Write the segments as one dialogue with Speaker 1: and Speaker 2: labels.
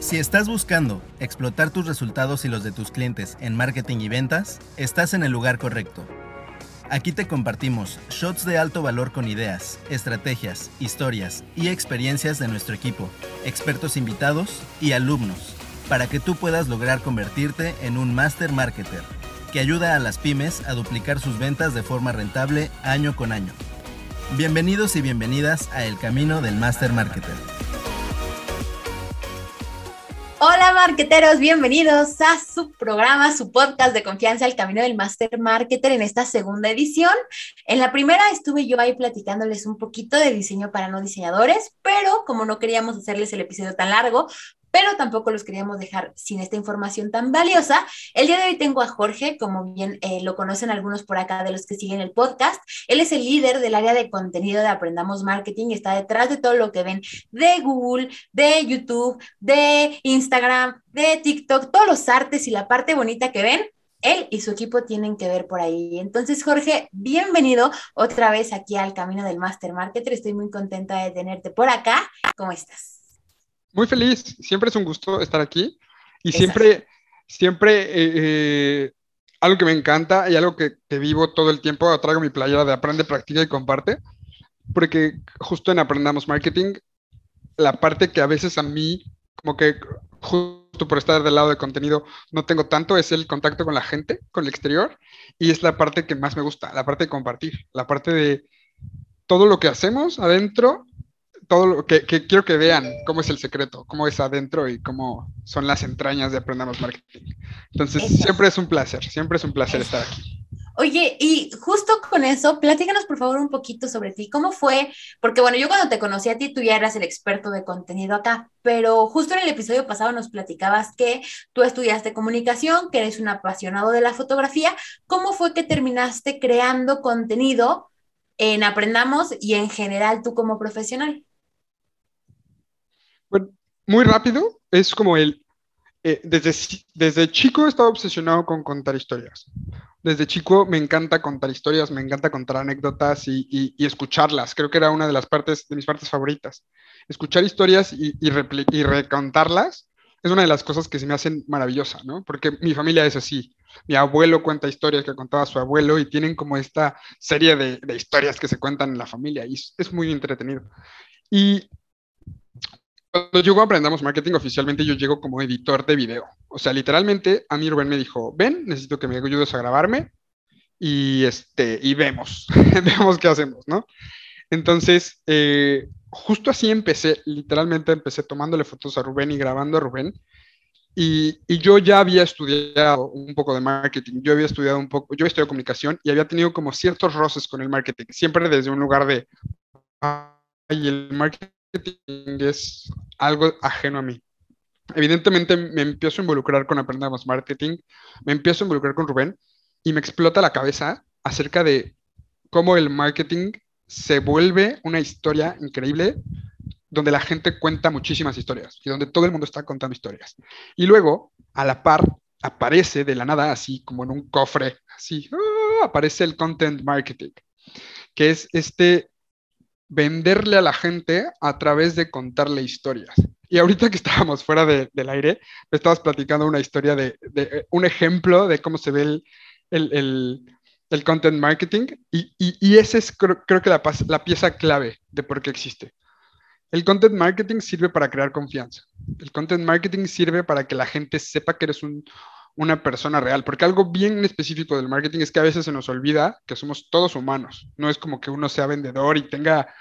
Speaker 1: Si estás buscando explotar tus resultados y los de tus clientes en marketing y ventas, estás en el lugar correcto. Aquí te compartimos shots de alto valor con ideas, estrategias, historias y experiencias de nuestro equipo, expertos invitados y alumnos, para que tú puedas lograr convertirte en un master marketer que ayuda a las pymes a duplicar sus ventas de forma rentable año con año. Bienvenidos y bienvenidas a El Camino del Master Marketer.
Speaker 2: Hola marqueteros, bienvenidos a su programa, su podcast de confianza, El Camino del Master Marketer en esta segunda edición. En la primera estuve yo ahí platicándoles un poquito de diseño para no diseñadores, pero como no queríamos hacerles el episodio tan largo, pero tampoco los queríamos dejar sin esta información tan valiosa. El día de hoy tengo a Jorge, como bien eh, lo conocen algunos por acá de los que siguen el podcast. Él es el líder del área de contenido de Aprendamos Marketing, está detrás de todo lo que ven de Google, de YouTube, de Instagram, de TikTok, todos los artes y la parte bonita que ven. Él y su equipo tienen que ver por ahí. Entonces, Jorge, bienvenido otra vez aquí al Camino del Master Marketer. Estoy muy contenta de tenerte por acá. ¿Cómo estás?
Speaker 3: Muy feliz, siempre es un gusto estar aquí y siempre, siempre eh, eh, algo que me encanta y algo que, vivo todo el tiempo, traigo mi playera de aprende, practica y comparte, porque justo en Aprendamos Marketing, la parte que a veces a mí, como que justo por estar del lado de contenido, no tengo tanto, es el contacto con la gente, con el exterior, y es la parte que más me gusta, la parte de compartir, la parte de todo lo que hacemos adentro todo lo que, quiero que vean cómo es el secreto, cómo es adentro y cómo son las entrañas de Aprendamos Marketing. Entonces, siempre es un placer, siempre es un placer estar aquí.
Speaker 2: Oye, y justo con eso, platícanos por favor un poquito sobre ti. ¿Cómo fue? Porque bueno, yo cuando te conocí a ti, tú ya eras el experto de contenido acá, pero justo en el episodio pasado nos platicabas que tú estudiaste comunicación, que eres un apasionado de la fotografía. ¿Cómo fue que terminaste creando contenido en Aprendamos y en general tú como profesional?
Speaker 3: Muy rápido, es como el, eh, desde, desde chico he estado obsesionado con contar historias. Desde chico me encanta contar historias, me encanta contar anécdotas y, y, escucharlas. Creo que era una de las partes, de mis partes favoritas. Escuchar historias y, y, recontarlas es una de las cosas que se me hacen maravillosa, ¿no? Porque mi familia es así. Mi abuelo cuenta historias que contaba su abuelo y tienen como esta serie de, de historias que se cuentan en la familia y es muy entretenido. Y cuando llegó Aprendamos Marketing oficialmente, yo llego como editor de video. O sea, literalmente a mí Rubén me dijo, ven, necesito que me ayudes a grabarme y, este, y vemos, vemos qué hacemos, ¿no? Entonces, eh, justo así empecé, literalmente empecé tomándole fotos a Rubén y grabando a Rubén. Y, y, yo ya había estudiado un poco de marketing, yo había estudiado un poco, yo había estudiado comunicación y había tenido como ciertos roces con el marketing, siempre desde un lugar de, ay, el marketing es algo ajeno a mí. Evidentemente me empiezo a involucrar con Aprendamos Marketing, me empiezo a involucrar con Rubén y me explota la cabeza acerca de cómo el marketing se vuelve una historia increíble donde la gente cuenta muchísimas historias y donde todo el mundo está contando historias. Y luego, a la par, aparece de la nada, así como en un cofre, así, ¡ah! aparece el content marketing, que es este venderle a la gente a través de contarle historias. Y ahorita que estábamos fuera del aire, me estabas platicando una historia de, un ejemplo de cómo se ve el, content marketing y, y, ese es creo, que la, la, pieza clave de por qué existe. El content marketing sirve para crear confianza. El content marketing sirve para que la gente sepa que eres una persona real, porque algo bien específico del marketing es que a veces se nos olvida que somos todos humanos. No es como que uno sea vendedor y tenga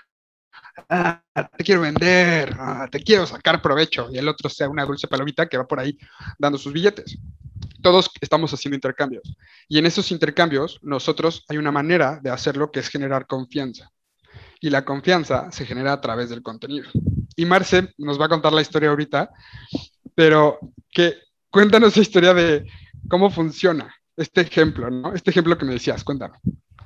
Speaker 3: ah, te quiero vender, ah, te quiero sacar provecho, y el otro sea una dulce palomita que va por ahí dando sus billetes. Todos estamos haciendo intercambios. Y en esos intercambios, nosotros hay una manera de hacerlo que es generar confianza. Y la confianza se genera a través del contenido. Y Marce nos va a contar la historia ahorita, pero que cuéntanos la historia de cómo funciona este ejemplo, ¿no? Este ejemplo que me decías, cuéntame.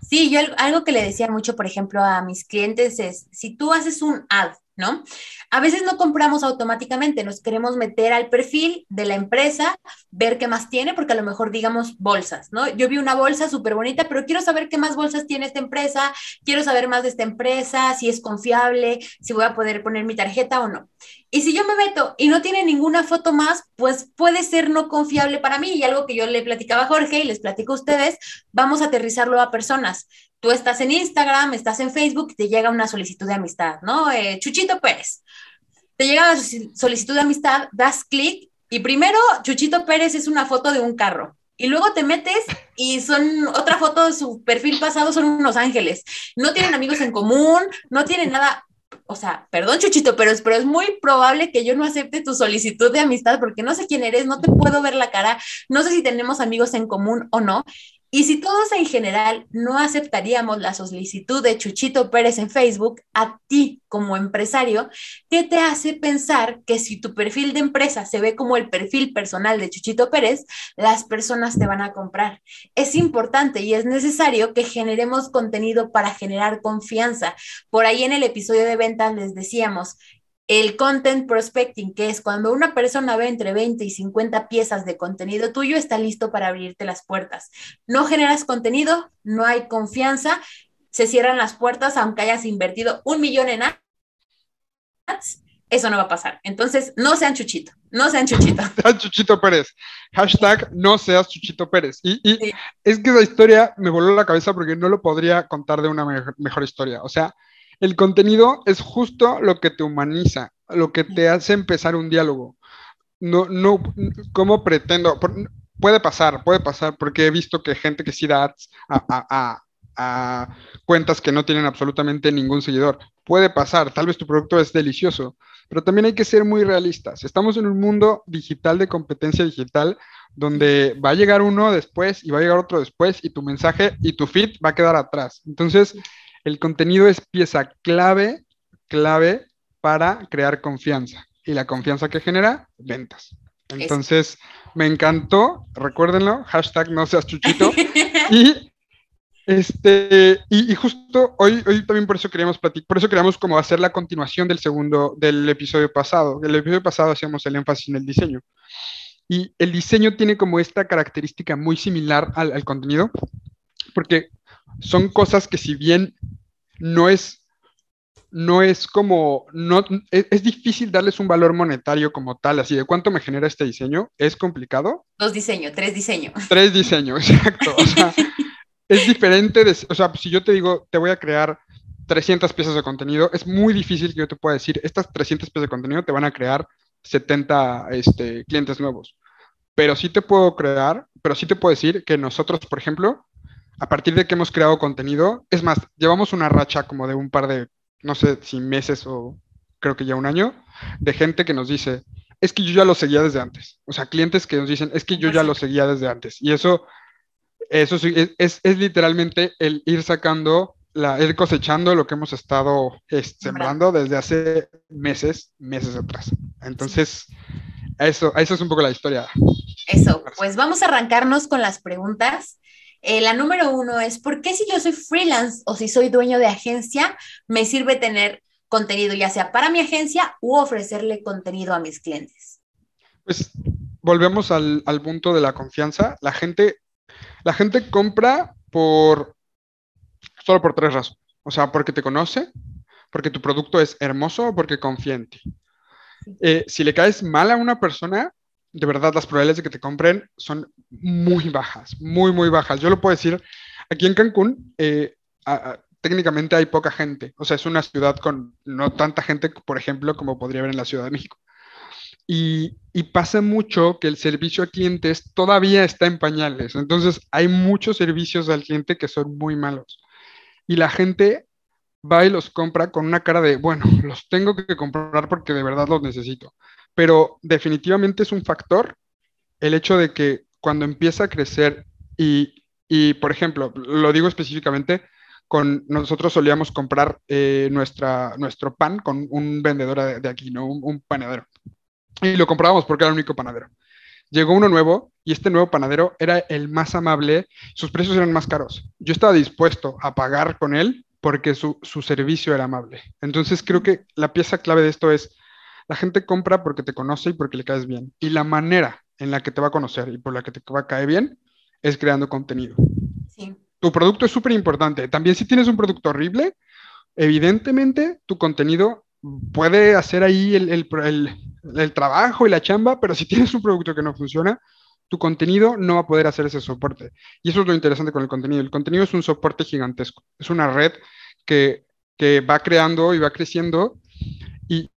Speaker 2: Sí, yo algo que le decía mucho, por ejemplo, a mis clientes es, si tú haces un ad, ¿no? A veces no compramos automáticamente, nos queremos meter al perfil de la empresa, ver qué más tiene, porque a lo mejor digamos bolsas, ¿no? Yo vi una bolsa súper bonita, pero quiero saber qué más bolsas tiene esta empresa, quiero saber más de esta empresa, si es confiable, si voy a poder poner mi tarjeta o no. Y si yo me meto y no tiene ninguna foto más, pues puede ser no confiable para mí. Y algo que yo le platicaba a Jorge y les platico a ustedes, vamos a aterrizarlo a personas tú estás en Instagram, estás en Facebook te llega una solicitud de amistad, ¿no? Eh, Chuchito Pérez. Te llega la solicitud de amistad, das clic y primero Chuchito Pérez es una foto de un carro. Y luego te metes y son otra foto de su perfil pasado, son unos ángeles. No tienen amigos en común, no tienen nada. O sea, perdón, Chuchito, pero es, pero es muy probable que yo no acepte tu solicitud de amistad porque no sé quién eres, no te puedo ver la cara, no sé si tenemos amigos en común o no. Y si todos en general no aceptaríamos la solicitud de Chuchito Pérez en Facebook, a ti como empresario, ¿qué te hace pensar que si tu perfil de empresa se ve como el perfil personal de Chuchito Pérez, las personas te van a comprar? Es importante y es necesario que generemos contenido para generar confianza. Por ahí en el episodio de ventas les decíamos, el content prospecting, que es cuando una persona ve entre 20 y 50 piezas de contenido tuyo, está listo para abrirte las puertas. No generas contenido, no hay confianza, se cierran las puertas aunque hayas invertido un millón en ads. Eso no va a pasar. Entonces, no sean Chuchito, no sean Chuchito.
Speaker 3: sean Chuchito Pérez. Hashtag no seas Chuchito Pérez. Y, es que esa historia me voló la cabeza porque no lo podría contar de una mejor historia. O sea, el contenido es justo lo que te humaniza, lo que te hace empezar un diálogo. No, no, ¿cómo pretendo? puede pasar, puede pasar, porque he visto que gente que sí da ads a, a cuentas que no tienen absolutamente ningún seguidor. Puede pasar, tal vez tu producto es delicioso, pero también hay que ser muy realistas. Estamos en un mundo digital de competencia digital donde va a llegar uno después y va a llegar otro después y tu mensaje y tu feed va a quedar atrás. Entonces, el contenido es pieza clave, clave para crear confianza. Y la confianza que genera, ventas. Entonces, me encantó, recuérdenlo, hashtag no seas chuchito. y este, y, justo hoy, hoy también por eso queríamos platicar, por eso queríamos como hacer la continuación del segundo, del episodio pasado. El episodio pasado hacíamos el énfasis en el diseño. Y el diseño tiene como esta característica muy similar al, al contenido, porque son cosas que si bien no es, no es como, no, es, difícil darles un valor monetario como tal, así de cuánto me genera este diseño, es complicado.
Speaker 2: Dos diseños, tres diseños.
Speaker 3: Tres diseños, exacto. O sea, es diferente, de, o sea, si yo te digo, te voy a crear 300 piezas de contenido, es muy difícil que yo te pueda decir, estas 300 piezas de contenido te van a crear 70 este, clientes nuevos. Pero sí te puedo crear, pero sí te puedo decir que nosotros, por ejemplo, a partir de que hemos creado contenido, es más, llevamos una racha como de un par de, no sé si meses o creo que ya un año, de gente que nos dice, es que yo ya lo seguía desde antes. O sea, clientes que nos dicen, es que yo ya lo seguía desde antes. Y eso, eso es, es, literalmente el ir sacando, la, ir cosechando lo que hemos estado sembrando desde hace meses, meses atrás. Entonces, eso, eso es un poco la historia.
Speaker 2: Eso, pues vamos a arrancarnos con las preguntas. Eh, la número uno es, ¿por qué si yo soy freelance o si soy dueño de agencia, me sirve tener contenido ya sea para mi agencia u ofrecerle contenido a mis clientes?
Speaker 3: Pues volvemos al, punto de la confianza. La gente, la gente compra por solo por tres razones. O sea, porque te conoce, porque tu producto es hermoso o porque confía en ti. Eh, si le caes mal a una persona, de verdad las probabilidades de que te compren son muy bajas, muy, muy bajas. Yo lo puedo decir, aquí en Cancún, eh, técnicamente hay poca gente, o sea, es una ciudad con no tanta gente, por ejemplo, como podría haber en la Ciudad de México. Y, y, pasa mucho que el servicio a clientes todavía está en pañales. Entonces, hay muchos servicios al cliente que son muy malos. Y la gente va y los compra con una cara de, bueno, los tengo que comprar porque de verdad los necesito pero definitivamente es un factor el hecho de que cuando empieza a crecer y, y por ejemplo, lo digo específicamente, con nosotros solíamos comprar eh, nuestra, nuestro pan con un vendedor de, aquí, ¿no? Un, panadero. Y lo comprábamos porque era el único panadero. Llegó uno nuevo y este nuevo panadero era el más amable, sus precios eran más caros. Yo estaba dispuesto a pagar con él porque su, su servicio era amable. Entonces creo que la pieza clave de esto es, la gente compra porque te conoce y porque le caes bien. Y la manera en la que te va a conocer y por la que te va a caer bien es creando contenido. Sí. Tu producto es súper importante. También si tienes un producto horrible, evidentemente tu contenido puede hacer ahí el, el, el, trabajo y la chamba, pero si tienes un producto que no funciona, tu contenido no va a poder hacer ese soporte. Y eso es lo interesante con el contenido. El contenido es un soporte gigantesco. Es una red que, que va creando y va creciendo y,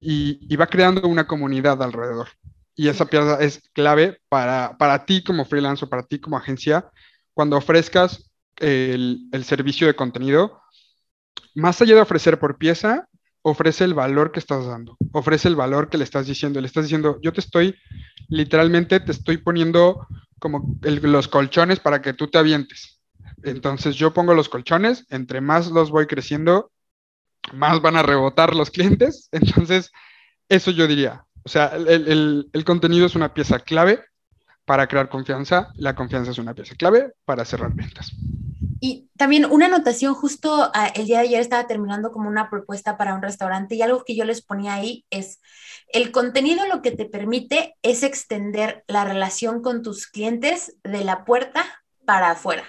Speaker 3: y, va creando una comunidad alrededor. Y esa pieza es clave para, para ti como freelance o para ti como agencia cuando ofrezcas el, el servicio de contenido. Más allá de ofrecer por pieza, ofrece el valor que estás dando, ofrece el valor que le estás diciendo. Le estás diciendo, yo te estoy, literalmente te estoy poniendo como los colchones para que tú te avientes. Entonces yo pongo los colchones, entre más los voy creciendo, más van a rebotar los clientes. Entonces, eso yo diría. O sea, el, el contenido es una pieza clave para crear confianza, la confianza es una pieza clave para cerrar ventas.
Speaker 2: Y también una anotación, justo ah, el día de ayer estaba terminando como una propuesta para un restaurante y algo que yo les ponía ahí es, el contenido lo que te permite es extender la relación con tus clientes de la puerta para afuera.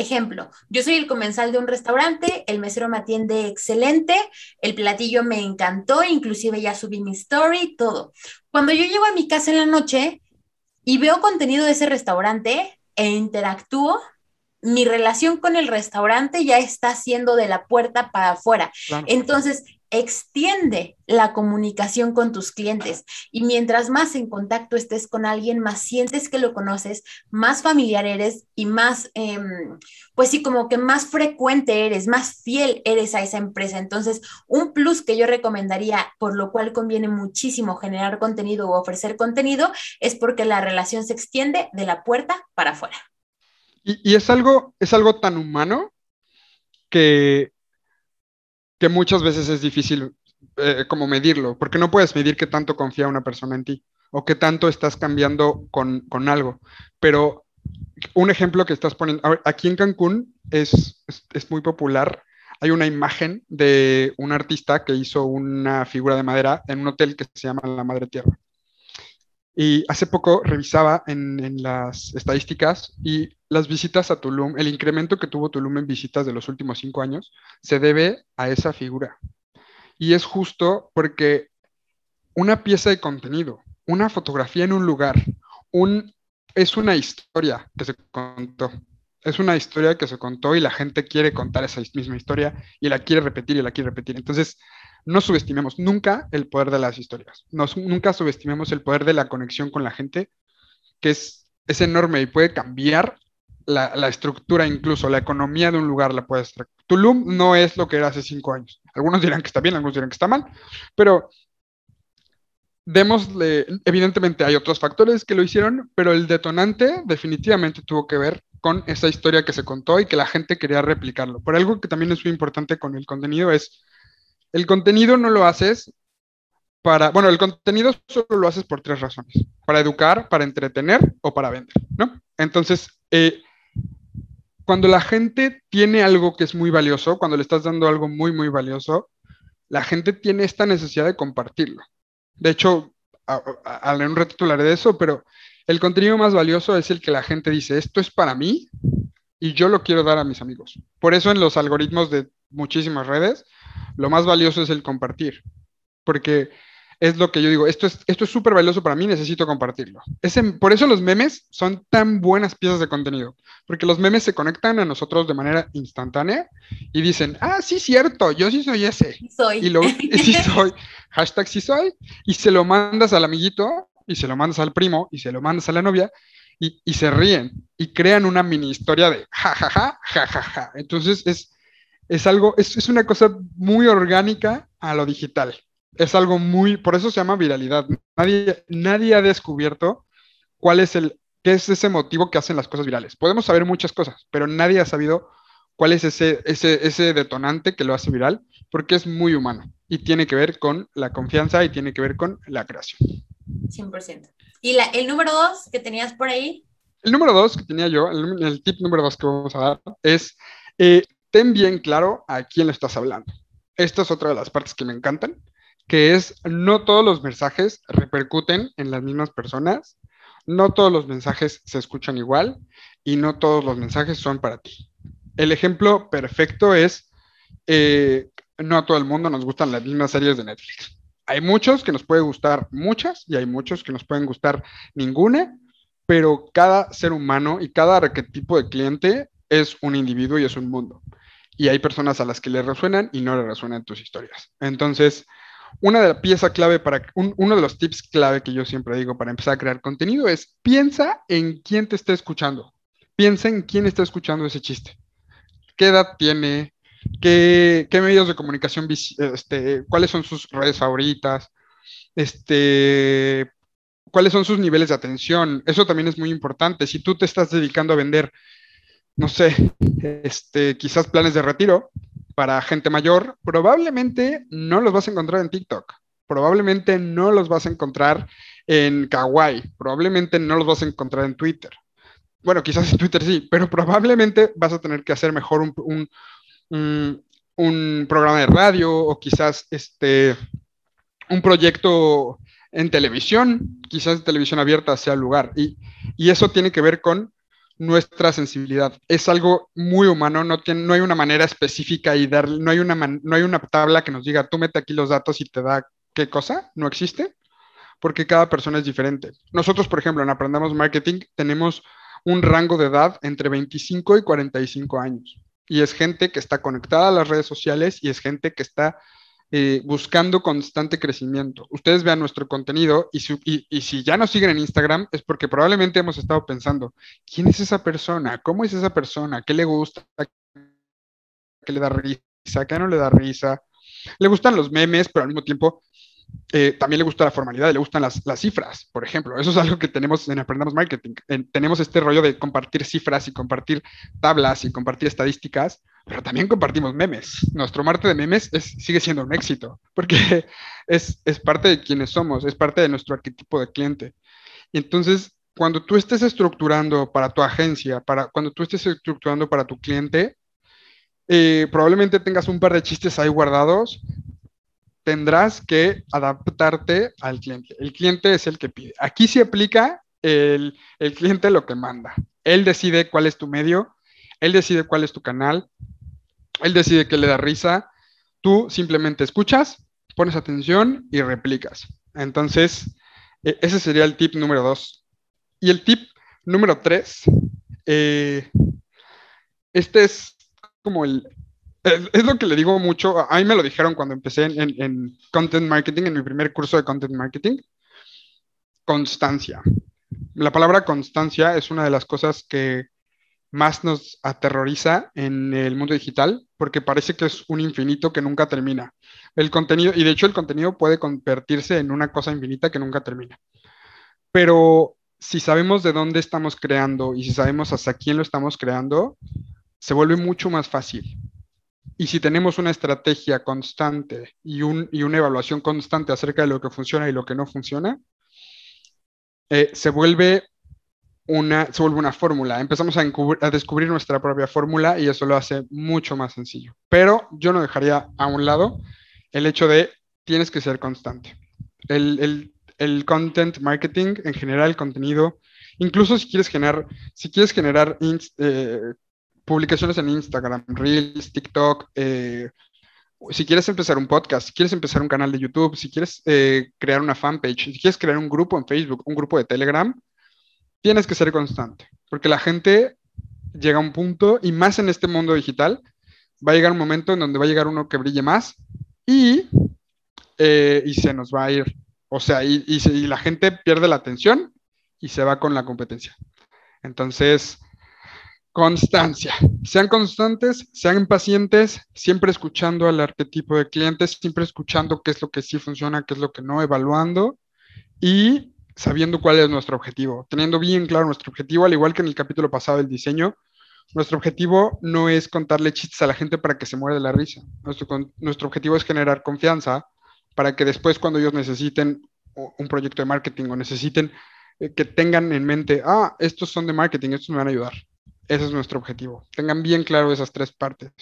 Speaker 2: Ejemplo, yo soy el comensal de un restaurante, el mesero me atiende excelente, el platillo me encantó, inclusive ya subí mi story, todo. Cuando yo llego a mi casa en la noche y veo contenido de ese restaurante e interactúo, mi relación con el restaurante ya está siendo de la puerta para afuera. Entonces, extiende la comunicación con tus clientes y mientras más en contacto estés con alguien, más sientes que lo conoces, más familiar eres y más, em, pues sí, como que más frecuente eres, más fiel eres a esa empresa. Entonces, un plus que yo recomendaría, por lo cual conviene muchísimo generar contenido o ofrecer contenido, es porque la relación se extiende de la puerta para afuera.
Speaker 3: Y, es, algo, es algo tan humano que, que muchas veces es difícil eh, como medirlo, porque no puedes medir qué tanto confía una persona en ti o qué tanto estás cambiando con, con algo. Pero un ejemplo que estás poniendo, aquí en Cancún es, es, es, muy popular. Hay una imagen de un artista que hizo una figura de madera en un hotel que se llama La Madre Tierra. Y hace poco revisaba en, las estadísticas y las visitas a Tulum, el incremento que tuvo Tulum en visitas de los últimos cinco años, se debe a esa figura. Y es justo porque una pieza de contenido, una fotografía en un lugar, es una historia que se contó. Es una historia que se contó y la gente quiere contar esa misma historia y la quiere repetir y la quiere repetir. Entonces, no subestimemos nunca el poder de las historias. nunca subestimemos el poder de la conexión con la gente, que es, es enorme y puede cambiar la, la, estructura, incluso la economía de un lugar la puede extraer. Tulum no es lo que era hace cinco años. Algunos dirán que está bien, algunos dirán que está mal, pero démosle, evidentemente hay otros factores que lo hicieron, pero el detonante definitivamente tuvo que ver con esa historia que se contó y que la gente quería replicarlo. Por algo que también es muy importante con el contenido es el contenido no lo haces para, bueno, el contenido solo lo haces por tres razones, para educar, para entretener o para vender, ¿no? Entonces, eh, cuando la gente tiene algo que es muy valioso, cuando le estás dando algo muy, muy valioso, la gente tiene esta necesidad de compartirlo. De hecho, en un ratito hablaré de eso, pero el contenido más valioso es el que la gente dice, esto es para mí y yo lo quiero dar a mis amigos. Por eso en los algoritmos de muchísimas redes, lo más valioso es el compartir, porque es lo que yo digo, esto es esto es súper valioso para mí, necesito compartirlo. por eso los memes son tan buenas piezas de contenido, porque los memes se conectan a nosotros de manera instantánea y dicen, ah, sí, cierto, yo sí soy ese.
Speaker 2: Soy.
Speaker 3: Y lo, sí soy, hashtag sí soy, y se lo mandas al amiguito, y se lo mandas al primo, y se lo mandas a la novia, y, y se ríen, y crean una mini historia de jajaja, jajaja. Entonces es es algo, es, es, una cosa muy orgánica a lo digital. Es algo muy, por eso se llama viralidad. Nadie, nadie ha descubierto cuál es el, qué es ese motivo que hacen las cosas virales. Podemos saber muchas cosas, pero nadie ha sabido cuál es ese, ese, ese detonante que lo hace viral, porque es muy humano y tiene que ver con la confianza y tiene que ver con la creación.
Speaker 2: 100%. ¿Y la, el número dos que tenías por ahí?
Speaker 3: El número dos que tenía yo, el, el tip número dos que vamos a dar es eh, ten bien claro a quién le estás hablando. Esta es otra de las partes que me encantan, que es no todos los mensajes repercuten en las mismas personas, no todos los mensajes se escuchan igual y no todos los mensajes son para ti. El ejemplo perfecto es, eh, no a todo el mundo nos gustan las mismas series de Netflix. Hay muchos que nos pueden gustar muchas y hay muchos que nos pueden gustar ninguna, pero cada ser humano y cada arquetipo de cliente es un individuo y es un mundo. Y hay personas a las que le resuenan y no le resuenan tus historias. Entonces, una de las piezas clave para, uno de los tips clave que yo siempre digo para empezar a crear contenido es piensa en quién te está escuchando. Piensa en quién está escuchando ese chiste. ¿Qué edad tiene? ¿Qué, medios de comunicación, este, cuáles son sus redes favoritas? Este, ¿Cuáles son sus niveles de atención? Eso también es muy importante. Si tú te estás dedicando a vender no sé, este, quizás planes de retiro para gente mayor, probablemente no los vas a encontrar en TikTok, probablemente no los vas a encontrar en Kawaii, probablemente no los vas a encontrar en Twitter. Bueno, quizás en Twitter sí, pero probablemente vas a tener que hacer mejor un, un, programa de radio o quizás este, un proyecto en televisión, quizás televisión abierta sea el lugar. Y, y eso tiene que ver con nuestra sensibilidad. Es algo muy humano, no, tiene, no hay una manera específica y dar, no, hay una no hay una tabla que nos diga, tú mete aquí los datos y te da qué cosa, no existe, porque cada persona es diferente. Nosotros, por ejemplo, en Aprendamos Marketing tenemos un rango de edad entre 25 y 45 años. Y es gente que está conectada a las redes sociales y es gente que está eh, buscando constante crecimiento. Ustedes vean nuestro contenido y, si ya nos siguen en Instagram es porque probablemente hemos estado pensando, ¿quién es esa persona? ¿Cómo es esa persona? ¿Qué le gusta? ¿Qué le da risa? ¿Qué no le da risa? Le gustan los memes, pero al mismo tiempo eh, también le gusta la formalidad, le gustan las, cifras, por ejemplo. Eso es algo que tenemos en Aprendamos Marketing. tenemos este rollo de compartir cifras y compartir tablas y compartir estadísticas, pero también compartimos memes. Nuestro Marte de memes sigue siendo un éxito, porque es, es parte de quienes somos, es parte de nuestro arquetipo de cliente. Y entonces, cuando tú estés estructurando para tu agencia, para, cuando tú estés estructurando para tu cliente, eh, probablemente tengas un par de chistes ahí guardados, tendrás que adaptarte al cliente. El cliente es el que pide. Aquí se aplica el, cliente lo que manda. Él decide cuál es tu medio, él decide cuál es tu canal, él decide qué le da risa. Tú simplemente escuchas, pones atención y replicas. Entonces, e, ese sería el tip número dos. Y el tip número tres, eh, este es como el, es, lo que le digo mucho, a mí me lo dijeron cuando empecé en, content marketing, en mi primer curso de content marketing, constancia. La palabra constancia es una de las cosas que más nos aterroriza en el mundo digital porque parece que es un infinito que nunca termina. El contenido, y de hecho el contenido puede convertirse en una cosa infinita que nunca termina. Pero si sabemos de dónde estamos creando y si sabemos hasta quién lo estamos creando, se vuelve mucho más fácil. Y si tenemos una estrategia constante y, una evaluación constante acerca de lo que funciona y lo que no funciona, eh, se, vuelve una, se vuelve una fórmula. Empezamos a, descubrir nuestra propia fórmula y eso lo hace mucho más sencillo. Pero yo no dejaría a un lado el hecho de tienes que ser constante. El, content marketing, en general, el contenido, incluso si quieres generar, si quieres generar eh, publicaciones en Instagram, Reels, TikTok, eh, si quieres empezar un podcast, si quieres empezar un canal de YouTube, si quieres eh, crear una fanpage, si quieres crear un grupo en Facebook, un grupo de Telegram, tienes que ser constante, porque la gente llega a un punto, y más en este mundo digital, va a llegar un momento en donde va a llegar uno que brille más y, eh, y se nos va a ir. O sea, y, y la gente pierde la atención y se va con la competencia. Entonces, Constancia. Sean constantes, sean pacientes, siempre escuchando al arquetipo de clientes, siempre escuchando qué es lo que sí funciona, qué es lo que no, evaluando y sabiendo cuál es nuestro objetivo, teniendo bien claro nuestro objetivo, al igual que en el capítulo pasado del diseño. Nuestro objetivo no es contarle chistes a la gente para que se muera de la risa. Nuestro, nuestro objetivo es generar confianza para que después cuando ellos necesiten un proyecto de marketing o necesiten eh, que tengan en mente, ah, estos son de marketing, estos me van a ayudar. Ese es nuestro objetivo. Tengan bien claro esas tres partes.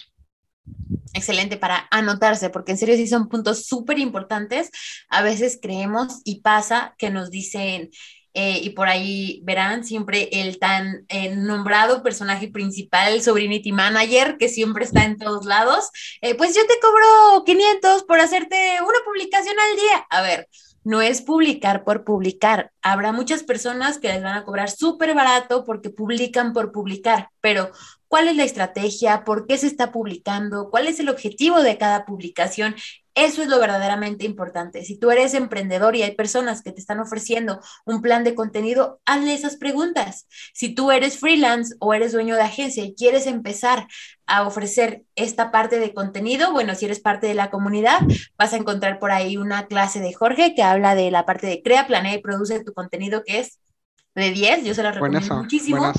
Speaker 2: Excelente para anotarse, porque en serio sí son puntos súper importantes. A veces creemos y pasa que nos dicen, eh, y por ahí verán siempre el tan eh, nombrado personaje principal, el Sobrinity Manager, que siempre está en todos lados, eh, pues yo te cobro 500 por hacerte una publicación al día. A ver, no es publicar por publicar. Habrá muchas personas que les van a cobrar súper barato porque publican por publicar, pero ¿cuál es la estrategia? ¿Por qué se está publicando? ¿Cuál es el objetivo de cada publicación? Eso es lo verdaderamente importante. Si tú eres emprendedor y hay personas que te están ofreciendo un plan de contenido, hazle esas preguntas. Si tú eres freelance o eres dueño de agencia y quieres empezar a ofrecer esta parte de contenido, bueno, si eres parte de la comunidad, vas a encontrar por ahí una clase de Jorge que habla de la parte de crea, planea y produce tu contenido, que es de 10, yo se la recomiendo muchísimo.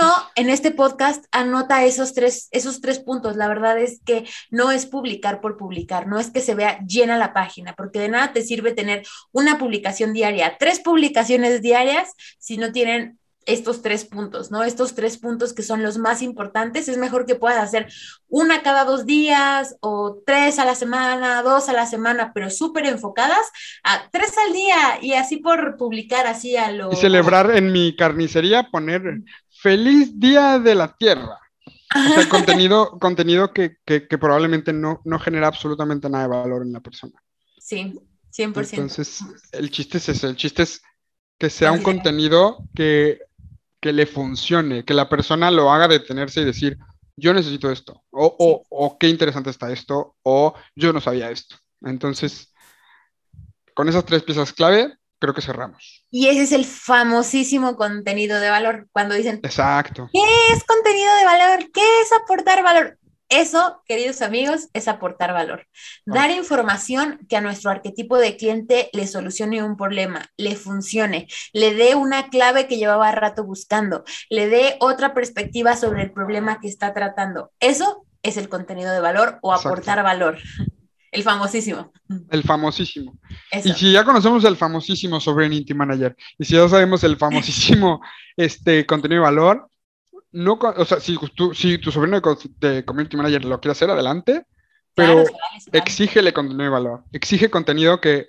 Speaker 2: Si no, en este podcast anota esos tres, esos tres puntos. La verdad es que no es publicar por publicar, no es que se vea llena la página, porque de nada te sirve tener una publicación diaria, tres publicaciones diarias si no tienen estos tres puntos, ¿no? Estos tres puntos que son los más importantes. Es mejor que puedas hacer una cada dos días o tres a la semana, dos a la semana, pero súper enfocadas a tres al día y así por publicar así a lo...
Speaker 3: Y celebrar en mi carnicería, poner feliz día de la tierra. O sea, contenido, contenido que, que, probablemente no, no genera absolutamente nada de valor en la persona.
Speaker 2: Sí, 100%.
Speaker 3: Entonces, el chiste es eso, el chiste es que sea un contenido que que le funcione, que la persona lo haga detenerse y decir, yo necesito esto, o, o, qué interesante está esto, o yo no sabía esto. Entonces, con esas tres piezas clave, creo que cerramos.
Speaker 2: Y ese es el famosísimo contenido de valor, cuando dicen,
Speaker 3: exacto.
Speaker 2: ¿Qué es contenido de valor? ¿Qué es aportar valor? Eso, queridos amigos, es aportar valor. Dar información que a nuestro arquetipo de cliente le solucione un problema, le funcione, le dé una clave que llevaba rato buscando, le dé otra perspectiva sobre el problema que está tratando. Eso es el contenido de valor o aportar valor. El famosísimo.
Speaker 3: El famosísimo. Y si ya conocemos el famosísimo sobre Inti Manager, y si ya sabemos el famosísimo este, contenido de valor, no, o sea, si tu, si tu sobrino de, community manager lo quiere hacer, adelante, pero exígele contenido de valor, exige contenido que,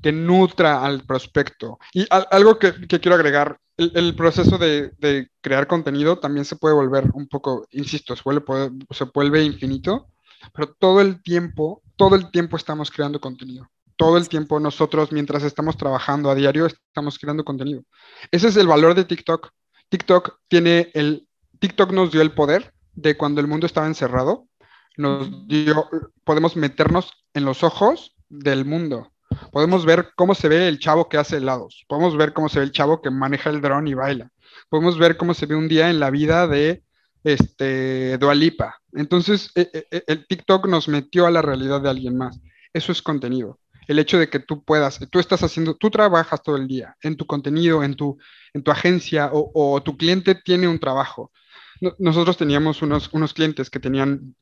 Speaker 3: que nutra al prospecto. Y algo que, que, quiero agregar, el, proceso de, de, crear contenido también se puede volver un poco, insisto, se vuelve, se vuelve infinito, pero todo el tiempo, todo el tiempo estamos creando contenido. Todo el tiempo nosotros, mientras estamos trabajando a diario, estamos creando contenido. Ese es el valor de TikTok. TikTok tiene el TikTok nos dio el poder de cuando el mundo estaba encerrado, nos dio, podemos meternos en los ojos del mundo. Podemos ver cómo se ve el chavo que hace helados. Podemos ver cómo se ve el chavo que maneja el dron y baila. Podemos ver cómo se ve un día en la vida de este Dualipa. Entonces, e, e, e, el TikTok nos metió a la realidad de alguien más. Eso es contenido. El hecho de que tú puedas, tú estás haciendo, tú trabajas todo el día en tu contenido, en tu, en tu agencia o, o tu cliente tiene un trabajo nosotros teníamos unos, unos clientes que tenían,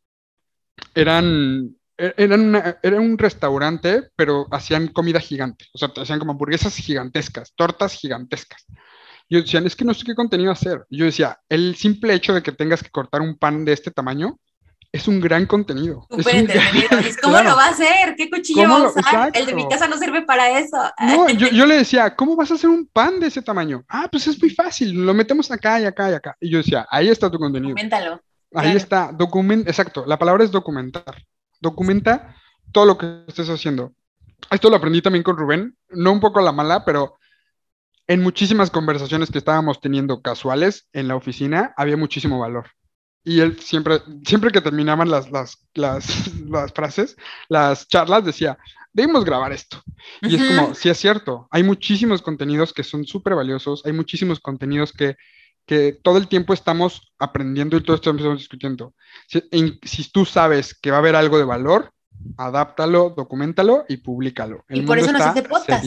Speaker 3: eran, e-, eran era un restaurante, pero hacían comida gigante, o sea, hacían como hamburguesas gigantescas, tortas gigantescas. Yo decían, es que no sé qué contenido hacer. Y yo decía, el simple hecho de que tengas que cortar un pan de este tamaño es un gran contenido.
Speaker 2: Súper entretenido. ¿Cómo lo va a hacer? ¿Qué cuchillo va a usar? El de mi casa no sirve para eso.
Speaker 3: No, yo, yo, le decía, ¿cómo vas a hacer un pan de ese tamaño? Ah, pues es muy fácil, lo metemos acá y acá y acá. Y yo decía, ahí está tu contenido.
Speaker 2: Documentalo.
Speaker 3: Ahí está, documenta, exacto, la palabra es documentar. Documenta todo lo que estés haciendo. Esto lo aprendí también con Rubén, no un poco a la mala, pero en muchísimas conversaciones que estábamos teniendo casuales en la oficina había muchísimo valor y él siempre, siempre que terminaban las, las, las, frases, las charlas, decía, debemos grabar esto. Y es como, sí es cierto, hay muchísimos contenidos que son súper valiosos, hay muchísimos contenidos que, que todo el tiempo estamos aprendiendo y todo esto estamos discutiendo. Si, si tú sabes que va a haber algo de valor, adáptalo, documentalo y públicalo.
Speaker 2: y por eso nos hace podcast.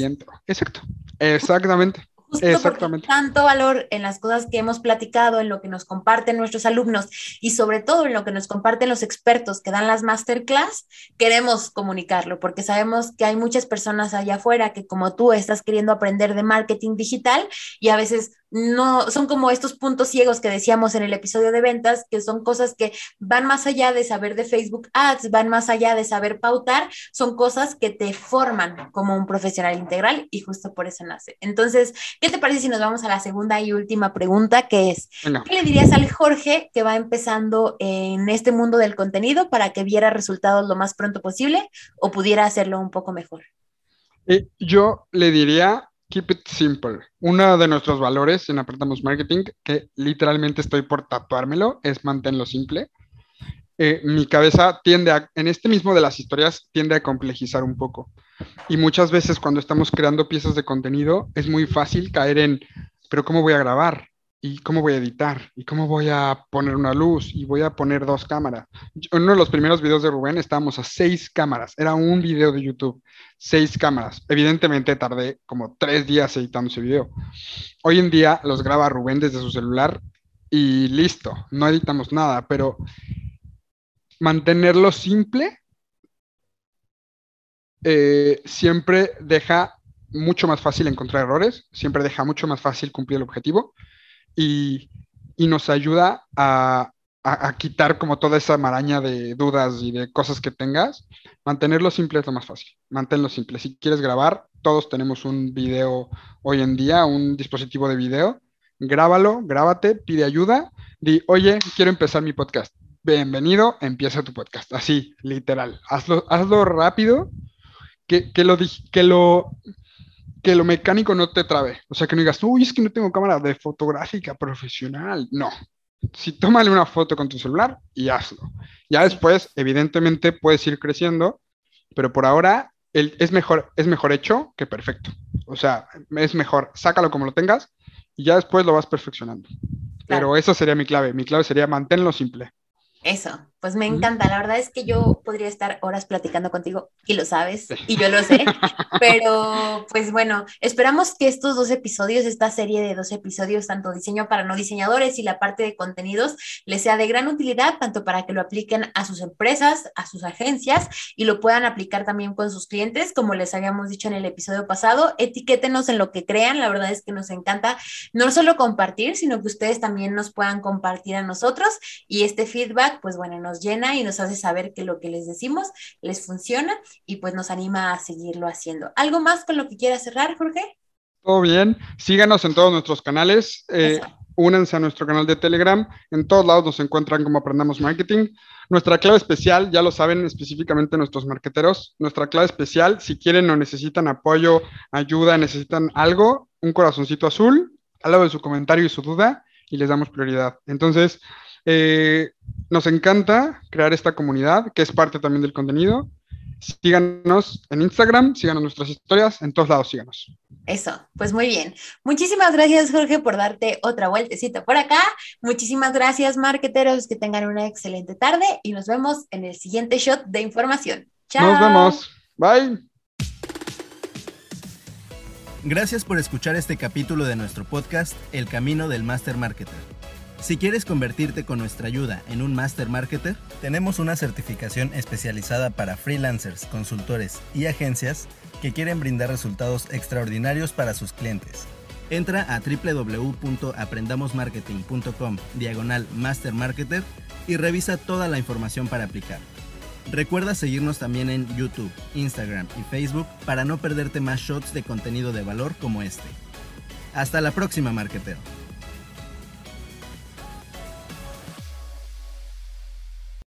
Speaker 3: Exacto, exactamente.
Speaker 2: Exactamente. tanto valor en las cosas que hemos platicado, en lo que nos comparten nuestros alumnos y sobre todo en lo que nos comparten los expertos que dan las masterclass, queremos comunicarlo porque sabemos que hay muchas personas allá afuera que como tú estás queriendo aprender de marketing digital y a veces no son como estos puntos ciegos que decíamos en el episodio de ventas, que son cosas que van más allá de saber de Facebook Ads, van más allá de saber pautar, son cosas que te forman como un profesional integral y justo por eso nace. Entonces, ¿qué te parece si nos vamos a la segunda y última pregunta, que es, ¿qué le dirías al Jorge que va empezando en este mundo del contenido para que viera resultados lo más pronto posible o pudiera hacerlo un poco mejor?
Speaker 3: Eh, yo le diría Keep it simple. Uno de nuestros valores en Apretamos Marketing, que literalmente estoy por tatuármelo, es mantenerlo simple. Eh, mi cabeza tiende a, en este mismo de las historias, tiende a complejizar un poco. Y muchas veces cuando estamos creando piezas de contenido, es muy fácil caer en, pero ¿cómo voy a grabar? ¿Y cómo voy a editar? ¿Y cómo voy a poner una luz? ¿Y voy a poner dos cámaras? Uno de los primeros videos de Rubén estábamos a seis cámaras. Era un video de YouTube, seis cámaras. Evidentemente tardé como tres días editando ese video. Hoy en día los graba Rubén desde su celular y listo, no editamos nada, pero mantenerlo simple eh, siempre deja mucho más fácil encontrar errores, siempre deja mucho más fácil cumplir el objetivo y, nos ayuda a, quitar como toda esa maraña de dudas y de cosas que tengas. Mantenerlo simple es lo más fácil. Manténlo simple. Si quieres grabar, todos tenemos un video hoy en día, un dispositivo de video. Grábalo, grábate, pide ayuda. Di, oye, quiero empezar mi podcast. Bienvenido, empieza tu podcast. Así, literal. Hazlo, hazlo rápido, que, que, lo, que lo que lo mecánico no te trabe. O sea, que no digas, uy, es que no tengo cámara de fotográfica profesional. No. Si tómale una foto con tu celular y hazlo. Ya después, evidentemente, puedes ir creciendo, pero por ahora el, es, mejor, es mejor hecho que perfecto. O sea, es mejor, sácalo como lo tengas y ya después lo vas perfeccionando. Pero esa sería mi clave. Mi clave sería manténlo simple.
Speaker 2: Eso, pues me encanta. La verdad es que yo podría estar horas platicando contigo y lo sabes y yo lo sé. Pero pues bueno, esperamos que estos dos episodios, esta serie de dos episodios, tanto diseño para no diseñadores y la parte de contenidos, les sea de gran utilidad, tanto para que lo apliquen a sus empresas, a sus agencias y lo puedan aplicar también con sus clientes, como les habíamos dicho en el episodio pasado. Etiquétenos en lo que crean. La verdad es que nos encanta no solo compartir, sino que ustedes también nos puedan compartir a nosotros y este feedback pues bueno, nos llena y nos hace saber que lo que les decimos les funciona y pues nos anima a seguirlo haciendo. ¿Algo más con lo que quieras cerrar, Jorge?
Speaker 3: Todo bien. Síganos en todos nuestros canales. Eh, únanse a nuestro canal de Telegram. En todos lados nos encuentran como Aprendamos Marketing. Nuestra clave especial, ya lo saben específicamente nuestros marqueteros, nuestra clave especial, si quieren o necesitan apoyo, ayuda, necesitan algo, un corazoncito azul, al lado de su comentario y su duda, y les damos prioridad. Entonces, eh, nos encanta crear esta comunidad, que es parte también del contenido. Síganos en Instagram, síganos nuestras historias, en todos lados síganos.
Speaker 2: Eso, pues muy bien. Muchísimas gracias, Jorge, por darte otra vueltecita por acá. Muchísimas gracias, marqueteros, que tengan una excelente tarde y nos vemos en el siguiente shot de información. Chao.
Speaker 3: Nos vemos. Bye.
Speaker 1: Gracias por escuchar este capítulo de nuestro podcast El Camino del Master Marketer. Si quieres convertirte con nuestra ayuda en un Master Marketer, tenemos una certificación especializada para freelancers, consultores y agencias que quieren brindar resultados extraordinarios para sus clientes. Entra a www.aprendamosmarketing.com diagonal Master Marketer y revisa toda la información para aplicar. Recuerda seguirnos también en YouTube, Instagram y Facebook para no perderte más shots de contenido de valor como este. Hasta la próxima, marketero.